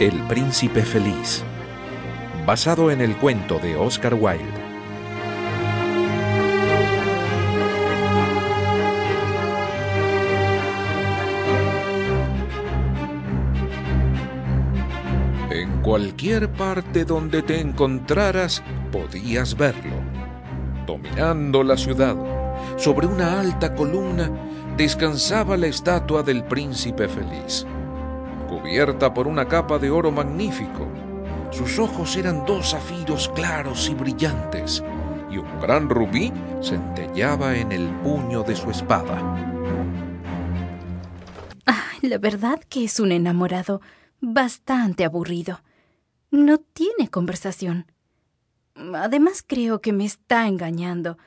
El Príncipe Feliz, basado en el cuento de Oscar Wilde. En cualquier parte donde te encontraras podías verlo. Dominando la ciudad, sobre una alta columna, descansaba la estatua del Príncipe Feliz cubierta por una capa de oro magnífico. Sus ojos eran dos zafiros claros y brillantes, y un gran rubí centellaba en el puño de su espada. la verdad que es un enamorado bastante aburrido. No tiene conversación. Además creo que me está engañando,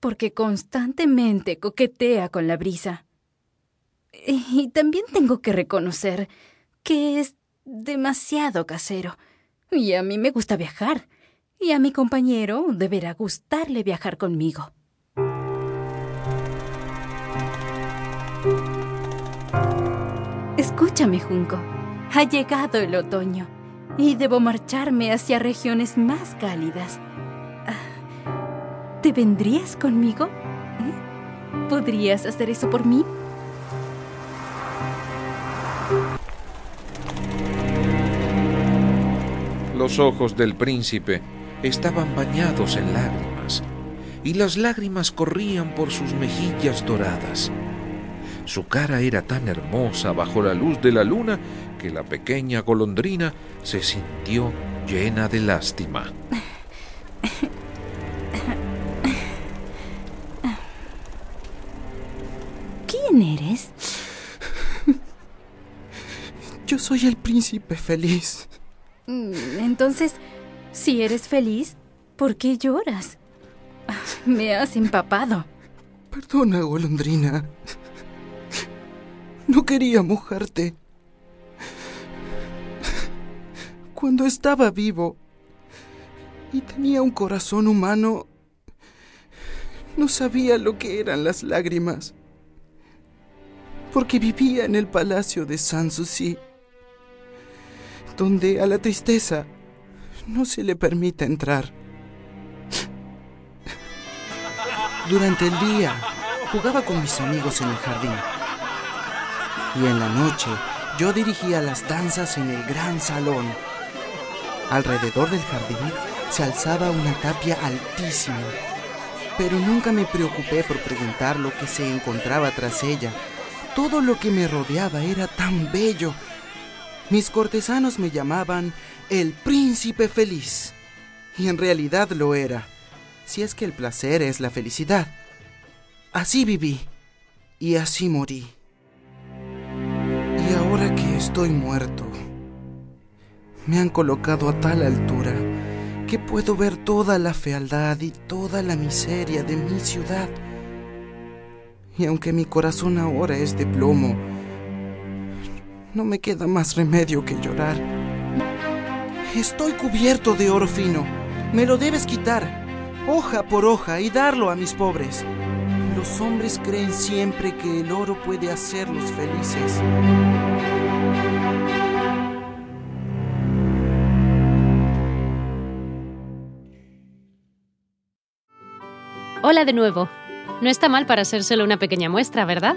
porque constantemente coquetea con la brisa. Y también tengo que reconocer que es demasiado casero. Y a mí me gusta viajar. Y a mi compañero deberá gustarle viajar conmigo. Escúchame, Junco. Ha llegado el otoño y debo marcharme hacia regiones más cálidas. Ah, ¿Te vendrías conmigo? ¿Eh? ¿Podrías hacer eso por mí? Los ojos del príncipe estaban bañados en lágrimas, y las lágrimas corrían por sus mejillas doradas. Su cara era tan hermosa bajo la luz de la luna que la pequeña golondrina se sintió llena de lástima. ¿Quién eres? Yo soy el príncipe feliz. Mm, entonces, si eres feliz, ¿por qué lloras? Me has empapado. Perdona, golondrina. No quería mojarte. Cuando estaba vivo y tenía un corazón humano, no sabía lo que eran las lágrimas, porque vivía en el palacio de Sanssouci donde a la tristeza no se le permite entrar. Durante el día jugaba con mis amigos en el jardín y en la noche yo dirigía las danzas en el gran salón. Alrededor del jardín se alzaba una tapia altísima, pero nunca me preocupé por preguntar lo que se encontraba tras ella. Todo lo que me rodeaba era tan bello mis cortesanos me llamaban el príncipe feliz. Y en realidad lo era, si es que el placer es la felicidad. Así viví y así morí. Y ahora que estoy muerto, me han colocado a tal altura que puedo ver toda la fealdad y toda la miseria de mi ciudad. Y aunque mi corazón ahora es de plomo, no me queda más remedio que llorar. Estoy cubierto de oro fino. Me lo debes quitar, hoja por hoja, y darlo a mis pobres. Los hombres creen siempre que el oro puede hacerlos felices. Hola de nuevo. No está mal para ser solo una pequeña muestra, ¿verdad?